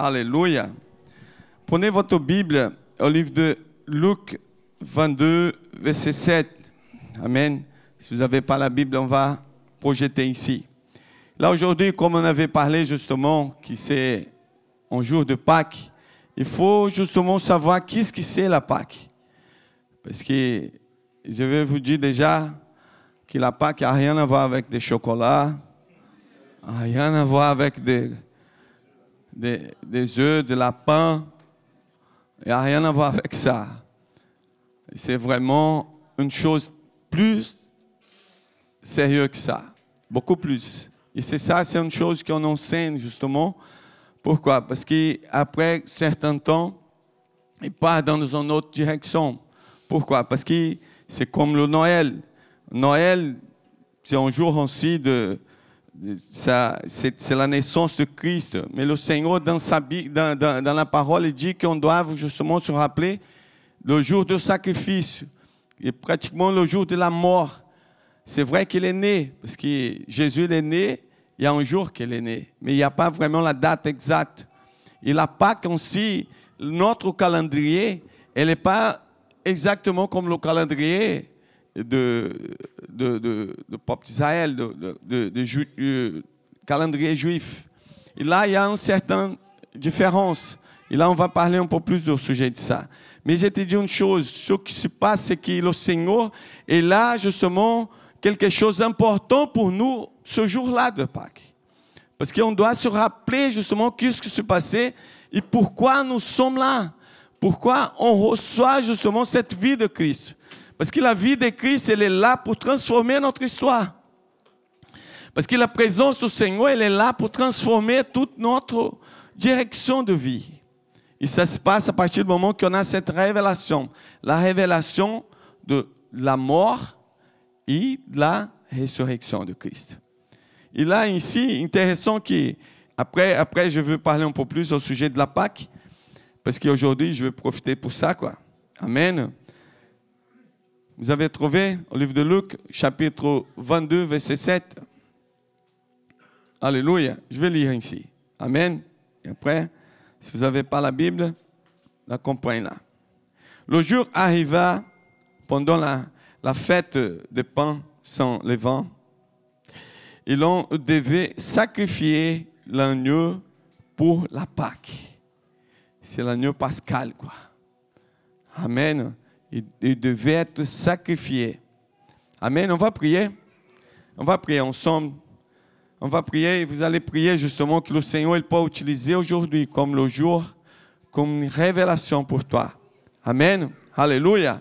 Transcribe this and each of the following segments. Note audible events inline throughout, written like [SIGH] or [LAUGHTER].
Alléluia. Prenez votre Bible au livre de Luc 22, verset 7. Amen. Si vous n'avez pas la Bible, on va projeter ici. Là, aujourd'hui, comme on avait parlé justement, qui c'est un jour de Pâques, il faut justement savoir qu'est-ce que c'est la Pâques. Parce que je vais vous dire déjà que la Pâques n'a rien à voir avec des chocolats, rien à voir avec des, des, des œufs, de lapin. Il n'y a rien à voir avec ça. C'est vraiment une chose plus sérieuse que ça. Beaucoup plus. Et c'est ça, c'est une chose qu'on enseigne justement. Pourquoi? Parce qu'après certain temps, il part dans une autre direction. Pourquoi? Parce que c'est comme le Noël. Noël, c'est un jour aussi de, c'est la naissance de Christ. Mais le Seigneur, dans, la parole, il dit qu'on doit justement se rappeler le jour du sacrifice et pratiquement le jour de la mort. C'est vrai qu'il est né, parce que Jésus est né, il y a un jour qu'il est né, mais il n'y a pas vraiment la date exacte. Et la Pâque aussi, notre calendrier, elle n'est pas exactement comme le calendrier de, de, de, peuple d'Israël, de, calendrier juif. Et là, il y a une certaine différence. Et là, on va parler un peu plus du sujet de ça. Mais je te dis une chose, ce qui se passe, c'est que le Seigneur est là, justement, quelque chose d'important pour nous ce jour-là de Pâques. Parce qu'on doit se rappeler, justement, qu'est-ce qui s'est passé et pourquoi nous sommes là. Pourquoi on reçoit, justement, cette vie de Christ. Parce que la vie de Christ, elle est là pour transformer notre histoire. Parce que la présence du Seigneur, elle est là pour transformer toute notre direction de vie. Et ça se passe à partir du moment qu'on a cette révélation. La révélation de la mort et de la résurrection de Christ. Et là, ici, intéressant que, après, après, je veux parler un peu plus au sujet de la Pâque, parce qu'aujourd'hui, je veux profiter pour ça, quoi. Amen. Vous avez trouvé au livre de Luc, chapitre 22, verset 7. Alléluia. Je vais lire ici. Amen. Et après, si vous n'avez pas la Bible, la comprenez là. Le jour arriva pendant la, la fête des pains sans levain. Et l'on devait sacrifier l'agneau pour la Pâque. C'est l'agneau pascal, quoi. Amen il, devait être sacrifié. Amen. On va prier. On va prier ensemble. On va prier et vous allez prier justement que le Seigneur il peut utiliser aujourd'hui comme le jour, comme une révélation pour toi. Amen. Alléluia.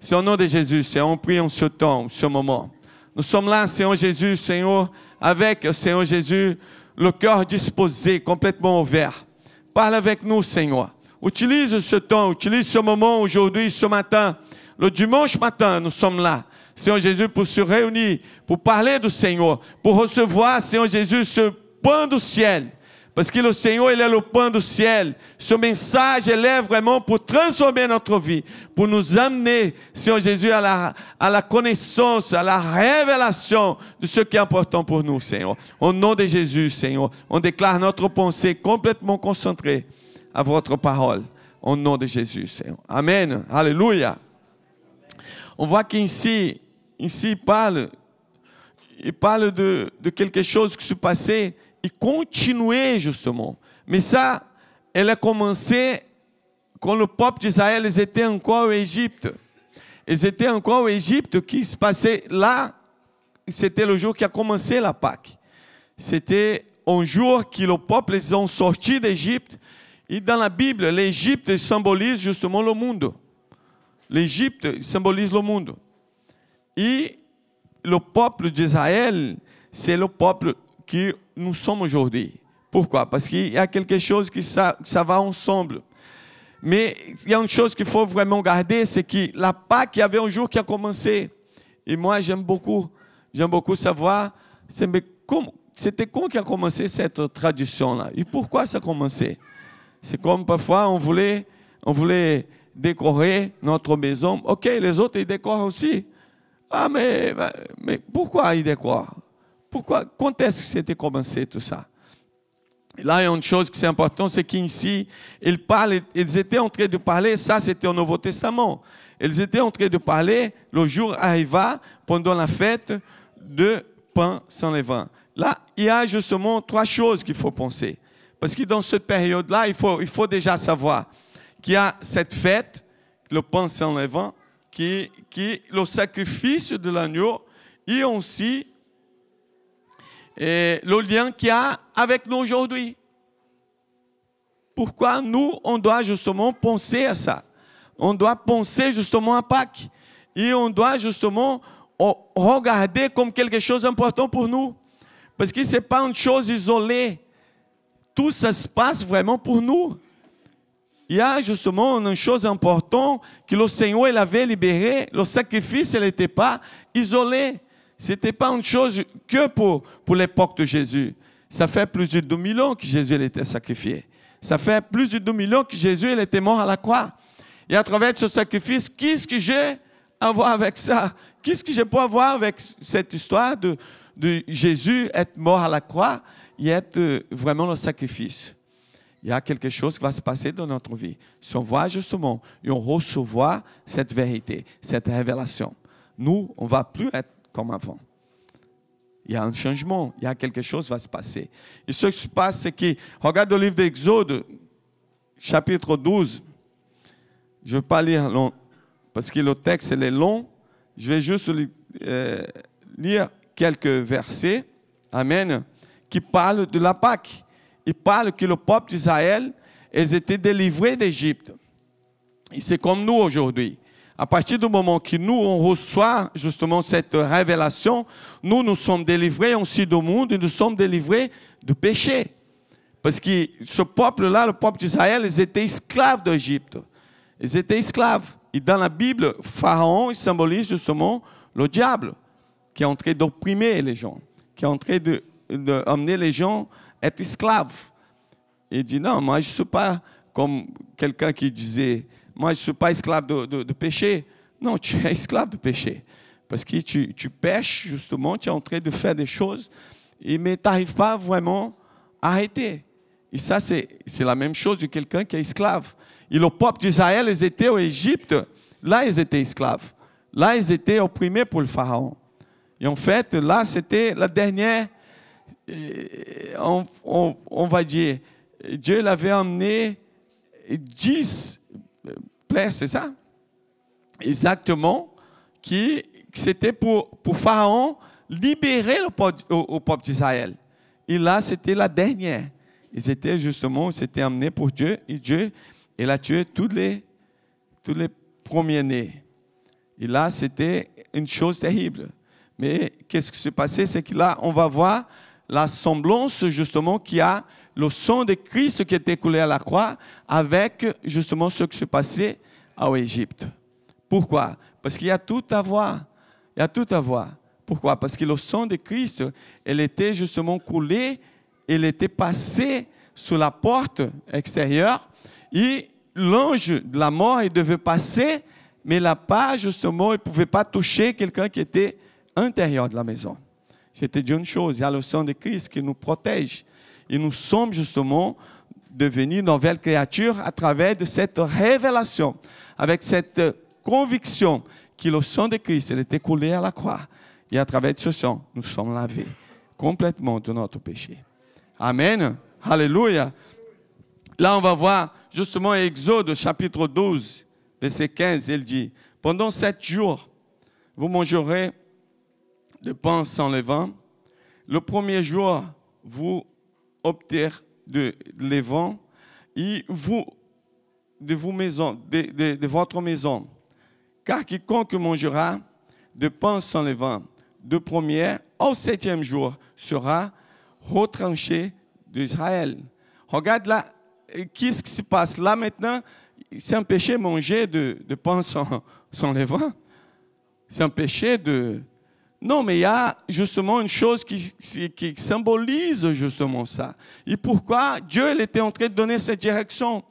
C'est au nom de Jésus, Seigneur, on prie en ce temps, en ce moment. Nous sommes là, Seigneur Jésus, Seigneur, avec Seigneur Jésus, le cœur disposé, complètement ouvert. Parle avec nous, Seigneur. Utilise ce temps, utilise ce moment aujourd'hui, ce matin. Le dimanche matin, nous sommes là. Seigneur Jésus, pour se réunir, pour parler du Seigneur, pour recevoir, Seigneur Jésus, ce pain du ciel. Parce que le Seigneur, il est le pain du ciel. Ce message, il est vraiment pour transformer notre vie, pour nous amener, Seigneur Jésus, à la, à la connaissance, à la révélation de ce qui est important pour nous, Seigneur. Au nom de Jésus, Seigneur, on déclare notre pensée complètement concentrée à votre parole. Au nom de Jésus. Amen. Alléluia. On voit qu'ici, ici, il parle, il parle de, quelque chose qui se passait et continuait justement. Mais ça, elle a commencé quand le peuple d'Israël était encore au Égypte. Ils étaient encore au Égypte, qui se passait là, c'était le jour qui a commencé la Pâque. C'était un jour que le peuple, ils ont sorti d'Égypte dans la Bible, l'Égypte symbolise justement le monde. L'Égypte symbolise le monde. Et le peuple d'Israël, c'est le peuple que nous sommes aujourd'hui. Pourquoi Parce qu'il y a quelque chose qui ça, ça va ensemble. Mais il y a chose qu'il faut vraiment garder, c'est que la Pâque, il y avait un jour qui a commencé. Et moi, j'aime beaucoup, j'aime beaucoup savoir, c'était quand qui a commencé cette tradition-là Et pourquoi ça a commencé c'est comme parfois on voulait, on voulait décorer notre maison. Ok, les autres, ils décorent aussi. Ah, mais, mais pourquoi ils décorent? Pourquoi Quand est-ce que c'était commencé tout ça? Là, il y a une chose qui est importante, c'est qu'ici, ils parlent, ils étaient en train de parler, ça c'était au Nouveau Testament. Ils étaient en train de parler, le jour arriva pendant la fête de pain sans levain. Là, il y a justement trois choses qu'il faut penser. Parce que dans cette période-là, il faut, déjà savoir qu'il y a cette fête, le pain sans levain, qui, qui le sacrifice de l'agneau, et aussi et le lien qu'il y a avec nous aujourd'hui. Pourquoi nous, on doit justement penser à ça? On doit penser justement à Pâques. Et on doit justement regarder comme quelque chose d'important pour nous. Parce que ce n'est pas une chose isolée. Tout ça se passe vraiment pour nous. Il y a justement une chose importante que le Seigneur il avait libéré. Le sacrifice n'était pas isolé. Ce n'était pas une chose que pour, pour l'époque de Jésus. Ça fait plus de 2000 ans que Jésus été sacrifié. Ça fait plus de 2000 ans que Jésus était mort à la croix. Et à travers ce sacrifice, qu'est-ce que j'ai à voir avec ça? Qu'est-ce que je peux avoir avec cette histoire de, de Jésus être mort à la croix? Et être euh, vraiment le sacrifice il y a quelque chose qui va se passer dans notre vie. Si on voit justement et on recevoir cette vérité, cette révélation, nous, on ne va plus être comme avant. Il y a un changement, il y a quelque chose qui va se passer. Et ce qui se passe, c'est que, regarde le livre d'Exode, chapitre 12. Je ne vais pas lire long, parce que le texte est long. Je vais juste euh, lire quelques versets, Amen, qui parlent de la Pâque. Il parle que le peuple d'Israël, ils étaient délivrés d'Égypte. Et c'est comme nous aujourd'hui à partir du moment que nous, on reçoit justement cette révélation, nous, nous sommes délivrés aussi du monde et nous sommes délivrés du péché. Parce que ce peuple-là, le peuple d'Israël, ils étaient esclaves d'Égypte. Ils étaient esclaves. Et dans la Bible, Pharaon symbolise justement le diable qui est en train d'opprimer les gens, qui est en train d'amener les gens à être esclaves. Il dit non, moi je ne suis pas comme quelqu'un qui disait moi je ne suis pas esclave de, péché. Non, tu es esclave de péché. Parce que tu, tu pêches, justement, tu es en train de faire des choses, mais tu n'arrives pas vraiment à arrêter. Et ça, c'est la même chose de quelqu'un qui est esclave. Et le peuple d'Israël, ils étaient au Égypte. Là, ils étaient esclaves. Là, ils étaient opprimés pour le Pharaon. Et en fait, là, c'était la dernière, on, va dire, Dieu l'avait emmené dix c'est ça? Exactement. Qui, c'était pour, pour Pharaon libérer le au, peuple d'Israël. Et là, c'était la dernière. Ils étaient justement, c'était amené pour Dieu. Et Dieu, il a tué tous les, tous les premiers-nés. Et là, c'était une chose terrible. Mais qu'est-ce qui s'est passé? C'est que là, on va voir la semblance justement qui a le sang de Christ qui était coulé à la croix avec justement ce qui s'est passé en Égypte. Pourquoi? Parce qu'il y a tout à voir. Il y a tout à voir. Pourquoi? Parce que le sang de Christ, il était justement coulé, il était passé sous la porte extérieure et l'ange de la mort, il devait passer, mais là pas justement, il ne pouvait pas toucher quelqu'un qui était intérieur de la maison. C'était une chose, il y a le sang de Christ qui nous protège. Et nous sommes justement devenus nouvelles créatures à travers de cette révélation, avec cette conviction que le sang de Christ il était coulé à la croix. Et à travers de ce sang, nous sommes lavés complètement de notre péché. Amen. Alléluia. Là, on va voir justement Exode chapitre 12, verset 15. Il dit, pendant sept jours, vous mangerez de pain sans levain. Le premier jour, vous opter de levain et vous, de, vos maisons, de, votre maison. Car quiconque mangera de pain sans levain de première au septième jour sera retranché d'Israël. Regarde là, qu'est-ce qui se passe là maintenant? C'est un péché manger de, de pain sans, sans levain. C'est un péché de, non, mais il y a justement une chose qui, symbolise justement ça. Et pourquoi Dieu il était en train de donner cette direction?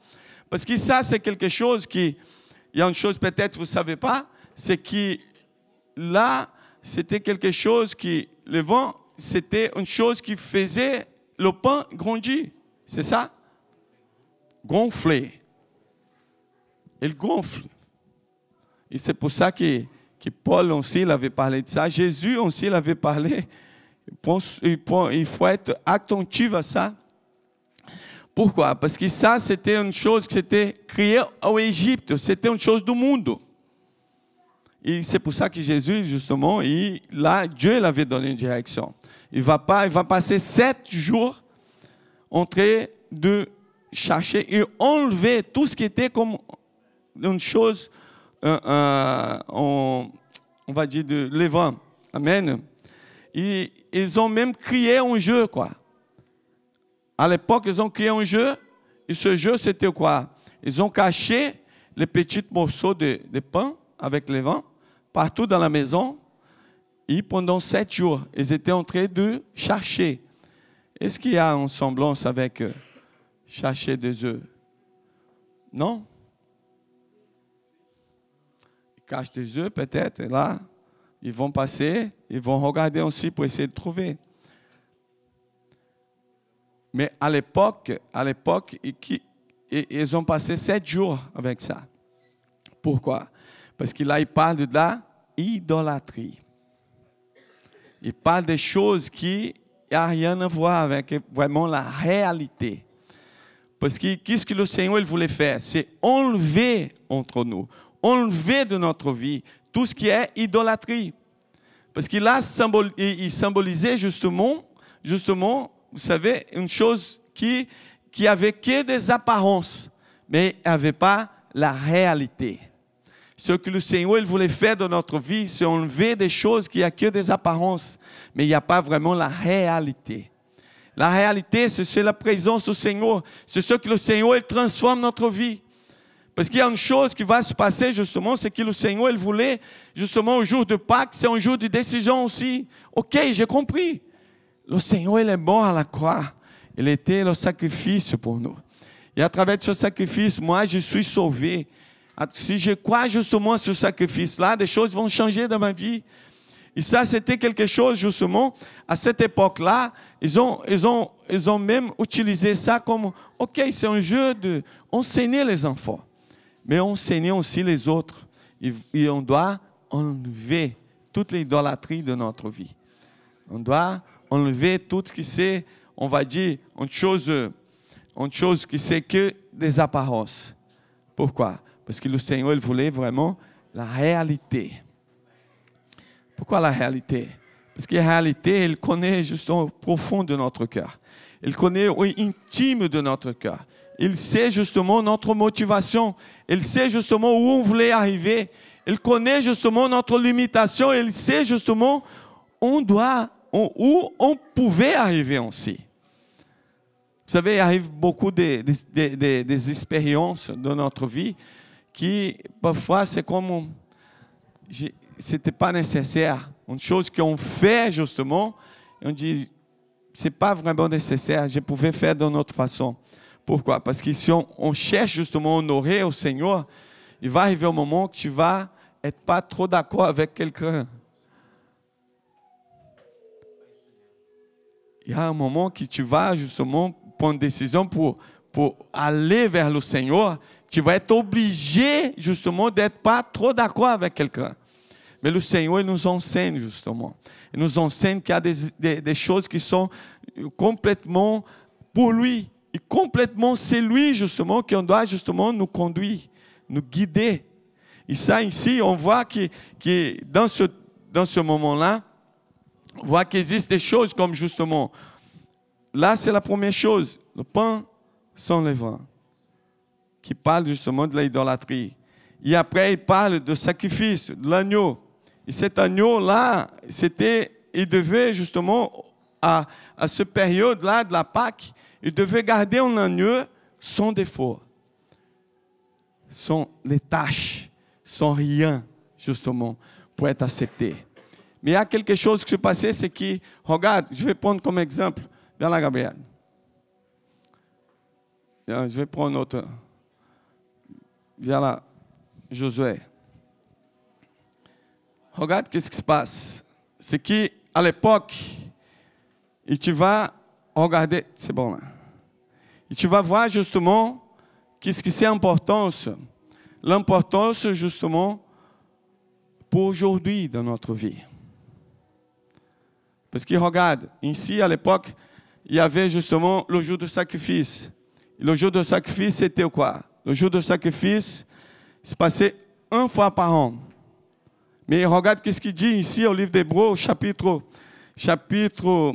Parce que ça, c'est quelque chose qui... Il y a une chose peut-être vous ne savez pas, c'est que là, c'était quelque chose qui... Le vent, c'était une chose qui faisait le pain grandir. C'est ça? Gonfler. Il gonfle. Et c'est pour ça que, que Paul aussi il avait parlé de ça. Jésus aussi il avait parlé. Il faut être attentif à ça. Pourquoi? Parce que ça, c'était une chose qui s'était créée au Égypte. C'était une chose du monde. Et c'est pour ça que Jésus, justement, il, là, Dieu l'avait donné une direction. Il va, il va passer sept jours en train de chercher et enlever tout ce qui était comme une chose, on, va dire, de l'évent. Amen. Et ils ont même crié un jeu, quoi. À l'époque, ils ont créé un jeu. Et ce jeu, c'était quoi? Ils ont caché les petits morceaux de, de pain avec les vents partout dans la maison. Et pendant sept jours, ils étaient en train de chercher. Est-ce qu'il y a une semblance avec euh, chercher des œufs? Non? Ils cachent des œufs peut-être, là, ils vont passer, ils vont regarder aussi pour essayer de trouver. Mais à l'époque, à l'époque, ils ont passé sept jours avec ça. Pourquoi? Parce que là, il parle de la idolâtrie. Il parle des choses qui n'ont rien à voir avec vraiment la réalité. Parce que qu'est-ce que le Seigneur il voulait faire? C'est enlever entre nous, enlever de notre vie tout ce qui est idolâtrie. Parce qu'il a il symbolisait justement, justement vous savez, une chose qui, qui avait que des apparences, mais n'avait pas la réalité. Ce que le Seigneur voulait faire dans notre vie, c'est enlever des choses qui n'ont que des apparences, mais il n'y a pas vraiment la réalité. La réalité, c'est la présence du Seigneur. C'est ce que le Seigneur il transforme notre vie. Parce qu'il y a une chose qui va se passer justement, c'est que le Seigneur il voulait justement au jour de Pâques, c'est un jour de décision aussi. Ok, j'ai compris. Le Seigneur, il est mort à la croix. Il était le sacrifice pour nous. Et à travers ce sacrifice, moi, je suis sauvé. Si je crois justement ce sacrifice-là, des choses vont changer dans ma vie. Et ça, c'était quelque chose, justement, à cette époque-là, ils ont, ils, ont, ils ont même utilisé ça comme, OK, c'est un jeu de enseigner les enfants, mais enseigner aussi les autres. Et, on doit enlever toute l'idolâtrie de notre vie. On doit enlever tout ce qui c'est, on va dire, une chose, une chose qui c'est que des apparences. Pourquoi? Parce que le Seigneur il voulait vraiment la réalité. Pourquoi la réalité? Parce que la réalité, il connaît justement au profond de notre cœur. Il connaît au intime de notre cœur. Il sait justement notre motivation. Il sait justement où on voulait arriver. Il connaît justement notre limitation. Il sait justement on doit où on pouvait arriver aussi. Vous savez, il arrive beaucoup de, des expériences dans notre vie qui, parfois, c'est comme. C'était pas nécessaire. Une chose qu'on fait, justement, on dit, c'est pas vraiment nécessaire, je pouvais faire d'une autre façon. Pourquoi? Parce que si on, cherche justement à honorer au Seigneur, il va arriver un moment que tu vas être pas trop d'accord avec quelqu'un. il y a un moment que tu vas justement prendre une décision pour, aller vers le Seigneur, tu vas être obligé justement d'être pas trop d'accord avec quelqu'un. Mais le Seigneur nous enseigne justement. Il nous enseigne qu'il y a des, des, choses qui sont complètement pour lui. Et complètement, c'est lui justement qui doit justement nous conduire, nous guider. Et ça ici, on voit que, que dans ce, dans ce moment-là, on voit qu'il existe des choses comme justement, là c'est la première chose, le pain sans levain, qui parle justement de l'idolâtrie. Et après, il parle de sacrifice, de l'agneau. Et cet agneau-là, c'était, il devait justement, à, à cette période-là de la Pâque, il devait garder un agneau sans défaut, sans les tâches, sans rien, justement, pour être accepté. Mais il y a quelque chose qui se passait, c'est que, regarde, je vais prendre comme exemple, viens là, Gabriel. Je vais prendre autre. Viens là, Josué. Regarde qu'est-ce qui se passe. C'est qu'à l'époque, et tu vas regarder, c'est bon là. Et tu vas voir justement qu'est-ce que c'est l'importance. L'importance justement pour aujourd'hui dans notre vie. Parce que regarde, ici à l'époque, il y avait justement le jour de sacrifice. Et le jour de sacrifice, c'était quoi? Le jour de sacrifice se passait une fois par an. Mais regarde qu'est-ce qu'il dit ici au livre d'Hébreu, chapitre, chapitre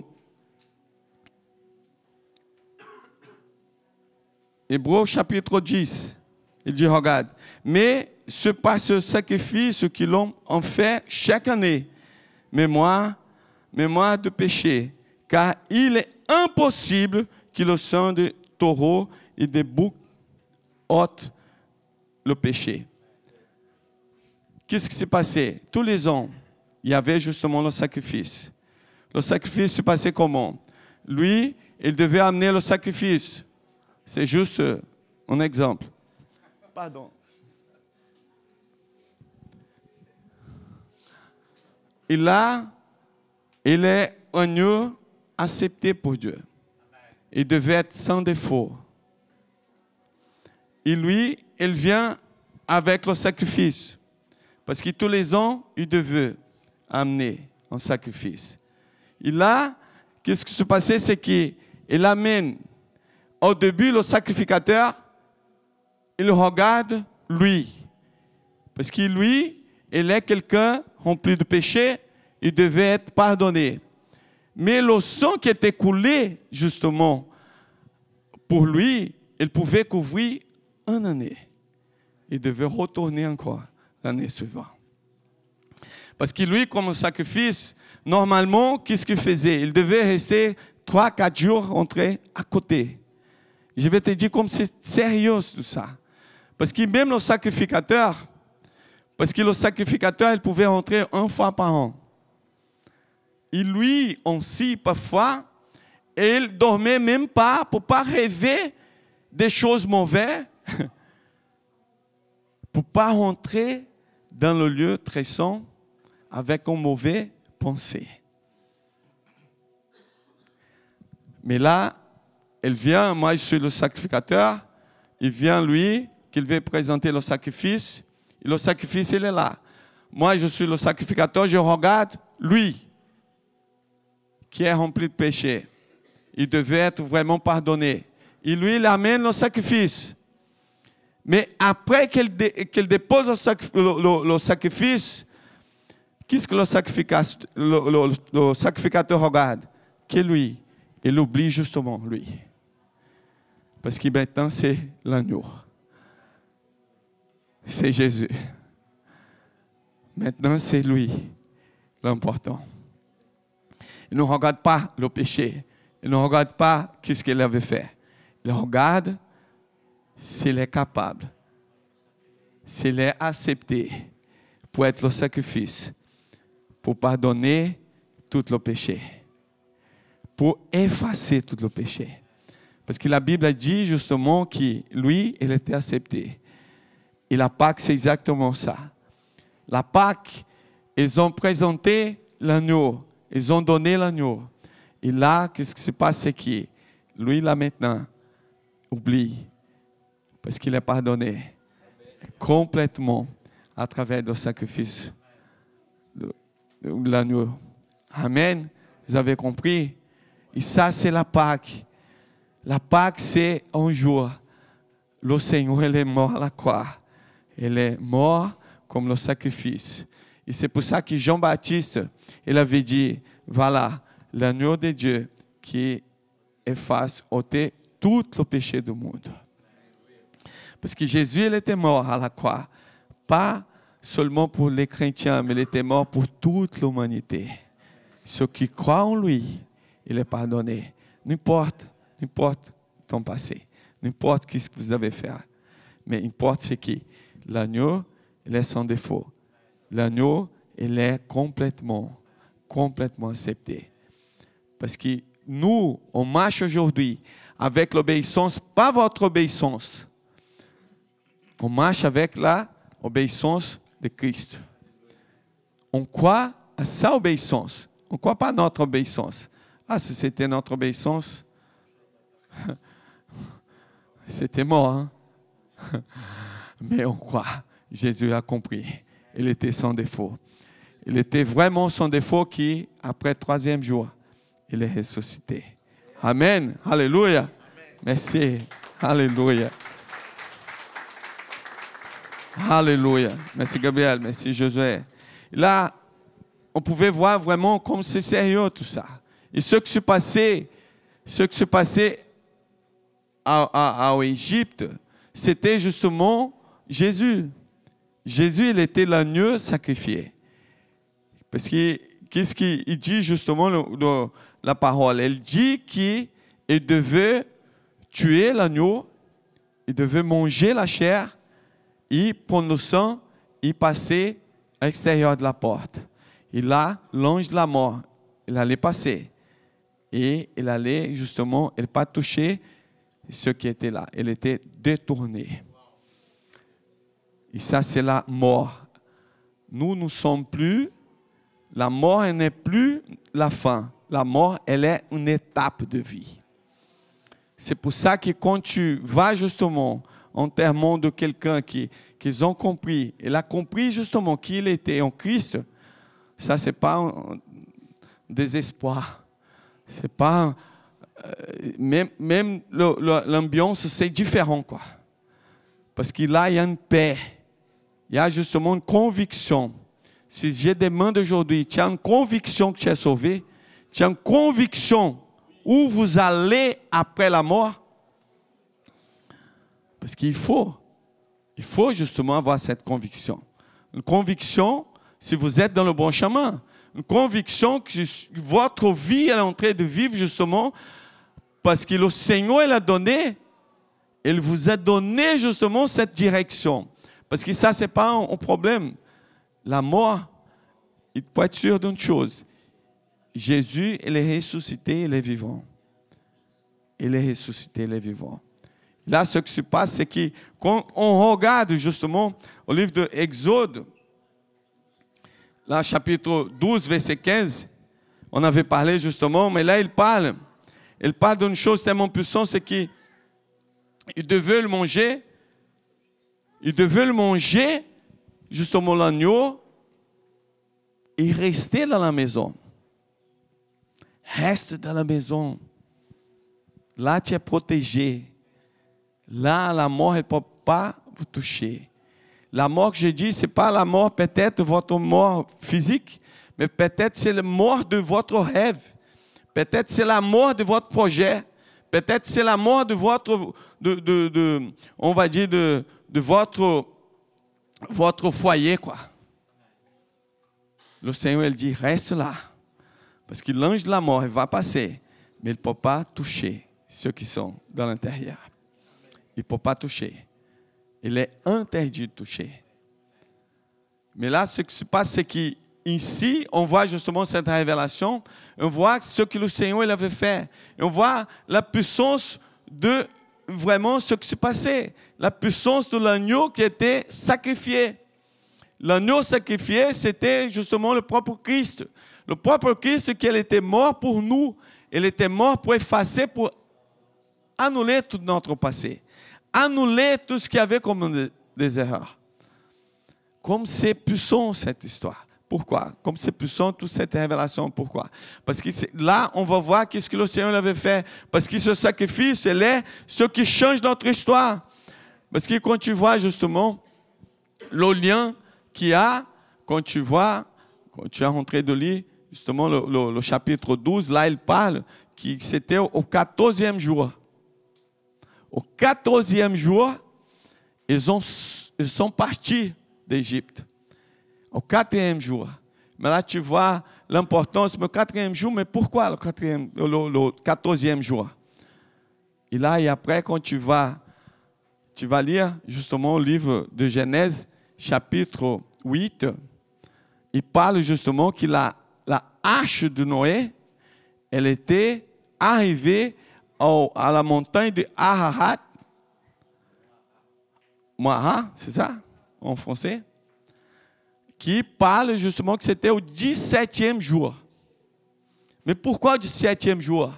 Hébreu chapitre 10. Il dit, regarde, mais ce pas ce sacrifice que l'homme en fait chaque année, mémoire, mémoire de péché, car il est impossible que le sang de taureau et de bouc ôte le péché. Qu'est-ce qui s'est passé? Tous les ans, il y avait justement le sacrifice. Le sacrifice se passait comment? Lui, il devait amener le sacrifice. C'est juste un exemple. Pardon. Et là, il est agneau accepté pour Dieu. Il devait être sans défaut. Et lui, il vient avec le sacrifice. Parce que tous les ans, il devait amener un sacrifice. Et là, qu'est-ce qui se passait? C'est qu'il amène au début le sacrificateur, il regarde lui. Parce que lui, il est quelqu'un rempli de péché, il devait être pardonné. Mais le sang qui était coulé, justement, pour lui, il pouvait couvrir une année. Il devait retourner encore l'année suivante. Parce que lui, comme sacrifice, normalement, qu'est-ce qu'il faisait? Il devait rester 3-4 jours rentré à côté. Je vais te dire comme c'est sérieux tout ça. Parce que même le sacrificateur, parce que le sacrificateur, il pouvait rentrer une fois par an. Et lui aussi, parfois, il dormait même pas pour pas rêver des choses mauvaises, [LAUGHS] pour pas rentrer dans le lieu très saint avec une mauvaise pensée. Mais là, il vient, moi je suis le sacrificateur, il vient lui, qu'il veut présenter le sacrifice, et le sacrifice il est là. Moi je suis le sacrificateur, je regarde lui, qui est rempli de péché. Il devait être vraiment pardonné. Et lui, il amène le sacrifice. Mais après qu'il dépose le, sacrifice, qu'est-ce que le sacrificateur, regarde? Que lui, il oublie justement lui. Parce que maintenant, c'est l'agneau. C'est Jésus. Maintenant, c'est lui l'important. Il ne regarde pas le péché. Il ne regarde pas ce qu'il avait fait. Il regarde s'il est capable, s'il est accepté pour être le sacrifice, pour pardonner tout le péché, pour effacer tout le péché. Parce que la Bible dit justement que lui, il était accepté. Et la Pâque, c'est exactement ça. La Pâque, ils ont présenté l'agneau, ils ont donné l'agneau. Et là, qu'est-ce qui se passe? C'est que lui, là maintenant, oublie, parce qu'il est pardonné complètement à travers le sacrifice de, l'agneau. Amen. Vous avez compris? Et ça, c'est la Pâque. La Pâque, c'est un jour. Le Seigneur, il est mort à la croix. Il est mort comme le sacrifice. Et c'est pour ça que Jean-Baptiste, il avait dit, voilà, l'agneau de Dieu qui efface, ôter tout le péché du monde. Parce que Jésus, il était mort à la croix. Pas seulement pour les chrétiens, mais il était mort pour toute l'humanité. Ceux qui croient en lui, il est pardonné. N'importe N'importe ton passé, n'importe ce que vous avez fait, mais importe ce qui. L'agneau, il est sans défaut. L'agneau, il est complètement, complètement accepté. Parce que nous, on marche aujourd'hui avec l'obéissance, pas votre obéissance. On marche avec la obéissance de Christ. On croit à sa obéissance. On ne croit pas notre obéissance. Ah, si c'était notre obéissance, [LAUGHS] C'était mort. Hein? [LAUGHS] Mais on croit. Jésus a compris. Il était sans défaut. Il était vraiment sans défaut qui, après troisième jour, il est ressuscité. Amen. Alléluia. Merci. Alléluia. Alléluia. Merci Gabriel. Merci Josué. Là, on pouvait voir vraiment comme c'est sérieux tout ça. Et ce qui se passait, ce qui se passait en Égypte, c'était justement Jésus. Jésus, il était l'agneau sacrifié. Parce que qu'est-ce qu'il dit justement la parole? Elle dit qu'il devait tuer l'agneau, il devait manger la chair et prendre le sang et passer à l'extérieur de la porte. Et là, l'ange de la mort, il allait passer. Et il allait justement, il pas toucher ce qui était là. Il était détourné. Et ça, c'est la mort. Nous ne sommes plus, la mort n'est plus la fin. La mort, elle est une étape de vie. C'est pour ça que quand tu vas justement en termes de quelqu'un qui qu'ils ont compris, il a compris justement qu'il était en Christ, ça c'est pas un désespoir. C'est pas euh, même même l'ambiance c'est différent quoi. Parce que là il y a une paix. Il y a justement une conviction. Si je demande aujourd'hui, tu as une conviction que tu es sauvé, tu as une conviction où vous allez après la mort. Parce qu'il faut, il faut justement avoir cette conviction. Une conviction, si vous êtes dans le bon chemin, une conviction que votre vie est en train de vivre justement parce que le Seigneur l'a donné, il vous a donné justement cette direction. Parce que ça, ce n'est pas un, problème. La mort, il faut être sûr d'une chose. Jésus, il est ressuscité, il est vivant. Il est ressuscité, il est vivant. Là, ce qui se passe, c'est que quand on regarde justement au livre de Exode, là, chapitre 12, verset 15, on avait parlé justement, mais là, il parle. Il parle d'une chose tellement puissante, c'est qu'il devait le manger ils devaient le manger, justement l'agneau, et rester dans la maison. Reste dans la maison. Là, tu es protégé. Là, la mort ne peut pas vous toucher. La mort que je dis, ce n'est pas la mort peut-être votre mort physique, mais peut-être c'est la mort de votre rêve. Peut-être c'est la mort de votre projet. Peut-être c'est la mort de votre, de, de, votre, foyer, quoi. Le Seigneur, dit, reste là. Parce que l'ange de la mort, va passer, mais il ne peut pas toucher ceux qui sont dans l'intérieur. Il ne peut pas toucher. Il est interdit de toucher. Mais là, ce qui se passe, c'est qu'ici, on voit justement cette révélation, on voit ce que le Seigneur avait fait. on voit la puissance de vraiment ce qui se passait. La puissance de l'agneau qui était sacrifié. L'agneau sacrifié, c'était justement le propre Christ. Le propre Christ qui était mort pour nous. Il était mort pour effacer, pour annuler tout notre passé. Annuler tout ce qu'il y avait comme des erreurs. Comme c'est puissant cette histoire. Pourquoi? Comme c'est puissant toute cette révélation. Pourquoi? Parce que là, on va voir qu'est-ce que le Seigneur avait fait. Parce que ce sacrifice, c'est est ce qui change notre histoire. Parce que quand tu vois justement le lien qu'il y a, quand tu vois, quand tu es rentré de lit, justement le, chapitre 12, là il parle que c'était au 14e jour. Au 14e jour, ils, ont, ils sont partis d'Égypte au quatrième jour. Mais là, tu vois l'importance, le quatrième jour, mais pourquoi le, quatrième, le, quatorzième jour? Et là, et après, quand tu vas, tu vas lire justement le livre de Genèse, chapitre 8, il parle justement que la, la hache de Noé, elle était arrivée à la montagne de Ararat. Maha, c'est ça en français? Qui parle justement que c'était au 17e jour. Mais pourquoi o 17e jour?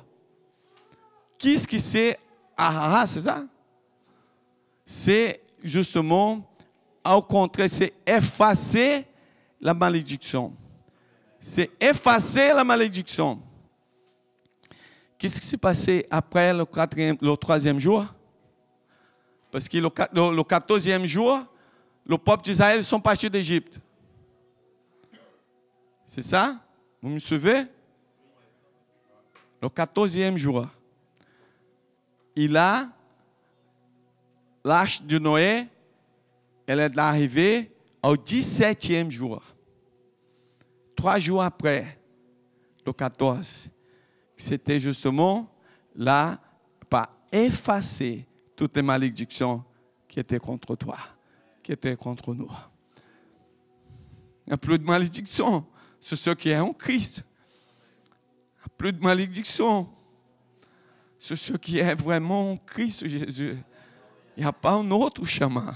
Qu'est-ce qui c'est Ah, c'est ça? C'est justement, au contraire, c'est effacer la malédiction. C'est effacer la malédiction. Qu'est-ce qui s'est passé après le, le troisième jour? Parce que le, le, quatorzième jour, le peuple d'Israël sont partis d'Égypte. C'est ça? Vous me suivez? Le quatorzième jour. Il a l'arche de Noé, elle est arrivée au 17e jour. Trois jours après, le 14, c'était justement là, pas effacer toutes les malédictions qui étaient contre toi, qui étaient contre nous. Il n'y a plus de malédiction sur ceux qui est en Christ. Plus de malédiction sur ceux qui est vraiment en Christ Jésus. Il n'y a pas un autre chemin.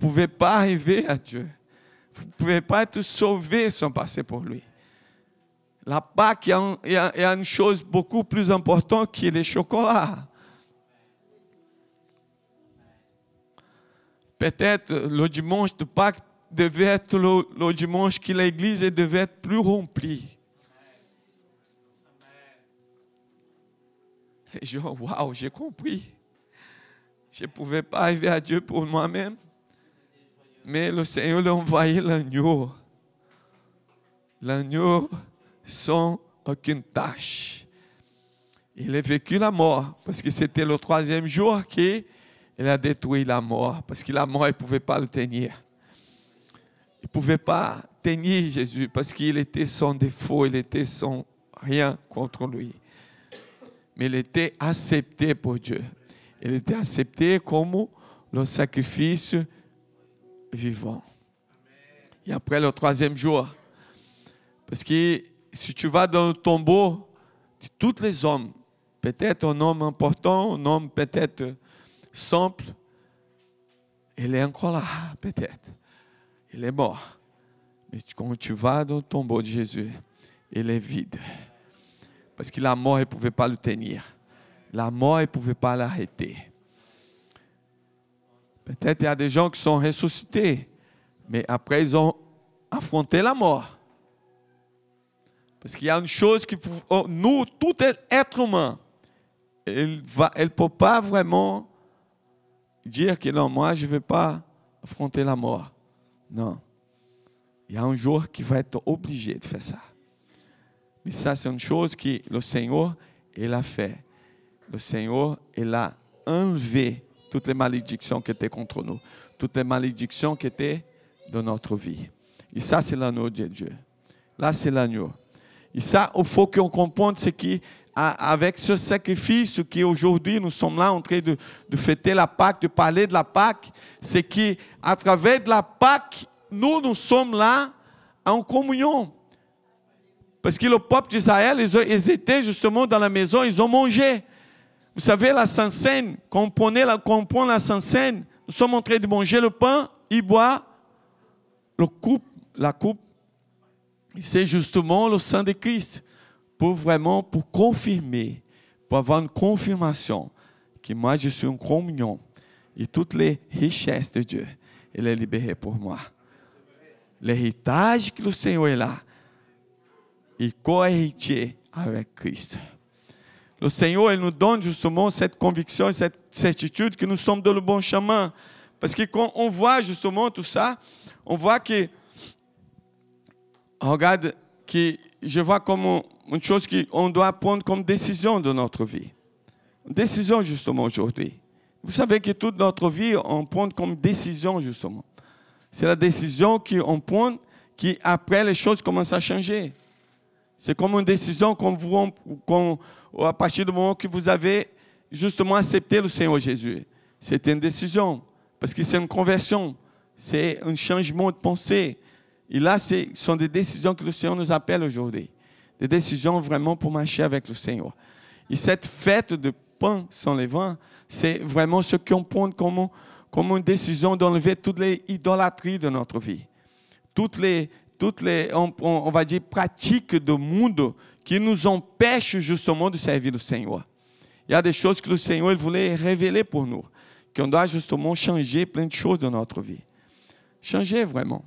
Vous ne pouvez pas arriver à Dieu. Vous ne pouvez pas être sauvé sans passer pour lui. La Pâque, il y, a, une chose beaucoup plus importante qui est le chocolat. Peut-être le dimanche de Pâques devait être le, dimanche que l'église devait être plus remplie. Les gens, waouh, j'ai compris. Je ne pouvais pas arriver à Dieu pour moi-même. Mais le Seigneur a envoyé l'agneau. L'agneau sans aucune tâche. Il a vécu la mort parce que c'était le troisième jour qu'il a détruit la mort parce que la mort, ne pouvait pas le tenir. Il ne pouvait pas tenir Jésus parce qu'il était sans défaut, il était sans rien contre lui. Mais il était accepté pour Dieu il était accepté comme le sacrifice vivant. Et après le troisième jour, parce que si tu vas dans le tombeau de tous les hommes, peut-être un homme important, un homme peut-être simple, il est encore là, peut-être. Il est mort. Mais quand tu vas dans le tombeau de Jésus, il est vide. Parce que la mort ne pouvait pas le tenir. La mort ne pouvait pas l'arrêter. Peut-être il y a des gens qui sont ressuscités, mais après ils ont affronté la mort. Parce qu'il y a une chose que oh, nous, tout être humain, il ne peut pas vraiment dire que non, moi je ne vais pas affronter la mort. Non. Il y a un jour qui va être obligé de faire ça. Mais ça, c'est une chose que le Seigneur, il a fait le Seigneur, il a enlevé toutes les malédictions qui étaient contre nous, toutes les malédictions qui étaient dans notre vie. Et ça, c'est l'agneau de Dieu. Là, c'est l'agneau. Et ça, il faut qu'on comprenne ce qui, avec ce sacrifice qui aujourd'hui nous sommes là en train de, fêter la Pâque, de parler de la Pâque, c'est qu'à travers de la Pâque, nous, nous sommes là en communion. Parce que le peuple d'Israël, ils, étaient justement dans la maison, ils ont mangé. Vous savez, la Sainte-Seine, la, Sainte-Seine, nous sommes en train de manger le pain, il boit le coupe, la coupe. C'est justement le sang de Christ pour vraiment, pour confirmer, pour avoir une confirmation que moi je suis en communion et toutes les richesses de Dieu, il est libéré pour moi. L'héritage que le Seigneur est là, et co-héritier avec Christ. Le Seigneur, il nous donne justement cette conviction, cette certitude que nous sommes dans le bon chemin. Parce que quand on voit justement tout ça, on voit que, regarde, que je vois comme une chose qu'on doit prendre comme décision de notre vie. Une décision justement aujourd'hui. Vous savez que toute notre vie, on prend comme décision justement. C'est la décision qu'on prend qui après les choses commencent à changer. C'est comme une décision qu'on vous, à partir du moment que vous avez justement accepté le Seigneur Jésus. C'est une décision, parce que c'est une conversion, c'est un changement de pensée. Et là, ce sont des décisions que le Seigneur nous appelle aujourd'hui. Des décisions vraiment pour marcher avec le Seigneur. Et cette fête de pain sans levain, c'est vraiment ce qu'on prend comme, comme une décision d'enlever toutes les idolâtries de notre vie. Toutes les, toutes les, on, va dire, pratiques du monde qui nous empêchent justement de servir le Seigneur. Il y a des choses que le Seigneur voulait révéler pour nous, qu'on doit justement changer plein de choses dans notre vie. Changer vraiment.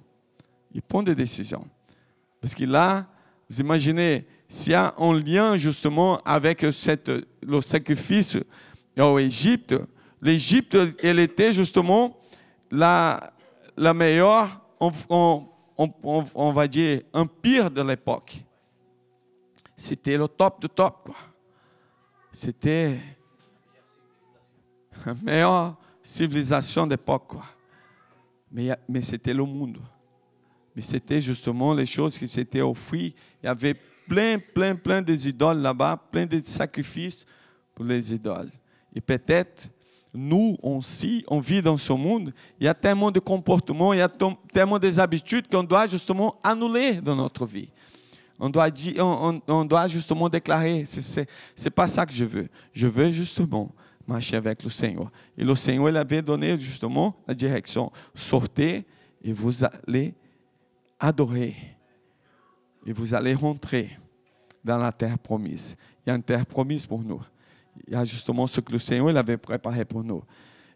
Et prendre des décisions. Parce que là, vous imaginez, s'il y a un lien justement avec le sacrifice en Égypte, l'Égypte, elle était justement la, la meilleure, on, on, va dire, empire de l'époque. C'était le top de top. C'était la meilleure civilisation d'époque. Mais, mais c'était le monde. Mais c'était justement les choses qui s'étaient offertes. Il y avait plein, plein, plein des idoles là-bas, plein de sacrifices pour les idoles. Et peut-être, nous aussi, on vit dans ce monde, il y a tellement de comportements, il y a tellement des habitudes qu'on doit justement annuler dans notre vie. On doit, on, on doit justement déclarer, ce n'est pas ça que je veux. Je veux justement marcher avec le Seigneur. Et le Seigneur, il avait donné justement la direction. Sortez et vous allez adorer. Et vous allez rentrer dans la terre promise. Il y a une terre promise pour nous. Il y a justement ce que le Seigneur il avait préparé pour nous.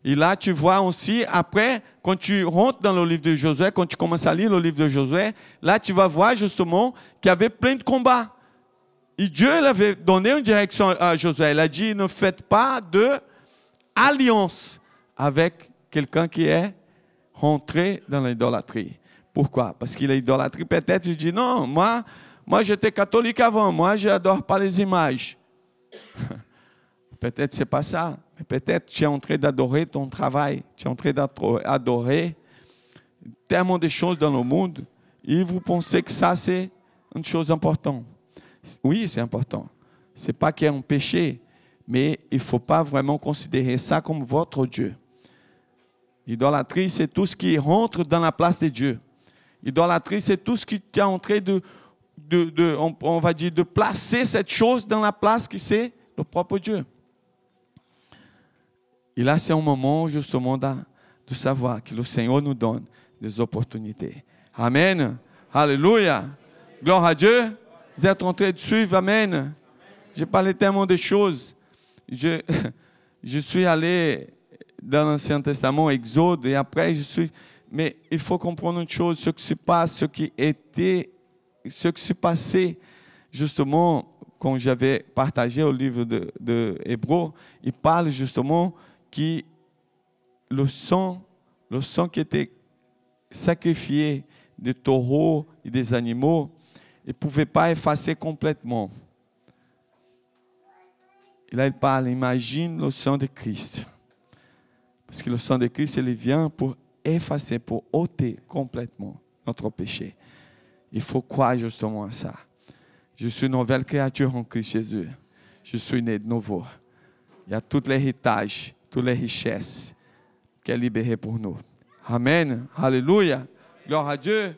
Et là, tu vois aussi, après, quand tu rentres dans le livre de Josué, quand tu commences à lire le livre de Josué, là, tu vas voir justement qu'il y avait plein de combats. Et Dieu avait donné une direction à Josué. Il a dit, ne faites pas de alliance avec quelqu'un qui est rentré dans l'idolâtrie. Pourquoi Parce qu'il a idolâtrie. Peut-être il dit, non, moi, j'étais catholique avant, moi je n'adore pas les images. [LAUGHS] peut-être c'est pas ça, mais peut-être tu es en train d'adorer ton travail, tu es en train d'adorer tellement de choses dans le monde et vous pensez que ça c'est une chose importante. Oui, c'est important. C'est pas qu'il y a un péché, mais il ne faut pas vraiment considérer ça comme votre Dieu. L'idolâtrie, c'est tout ce qui rentre dans la place de Dieu. L'idolâtrie, c'est tout ce qui est en train de, de, on, va dire, de placer cette chose dans la place qui c'est le propre Dieu. Et là, c'est un moment justement de, de savoir que le Seigneur nous donne des opportunités. Amen. Alléluia. Gloire à Dieu. Vous êtes en train de suivre. Amen. J'ai parlé tellement de choses. Je, [LAUGHS] je suis allé dans l'Ancien Testament, Exode, et après, je suis. Mais il faut comprendre une chose ce qui se passe, ce qui était, ce qui s'est passé, justement, quand j'avais partagé au livre de, de Hébreu, il parle justement que le sang, le sang qui était sacrifié des taureaux et des animaux, il ne pouvait pas effacer complètement. Et là, il parle, imagine le sang de Christ. Parce que le sang de Christ, il vient pour effacer, pour ôter complètement notre péché. Il faut croire justement à ça. Je suis une nouvelle créature en Christ Jésus. Je suis né de nouveau. Il y a tout l'héritage, toutes les richesses qui est libéré pour nous. Amen. Alléluia. Gloire à Dieu.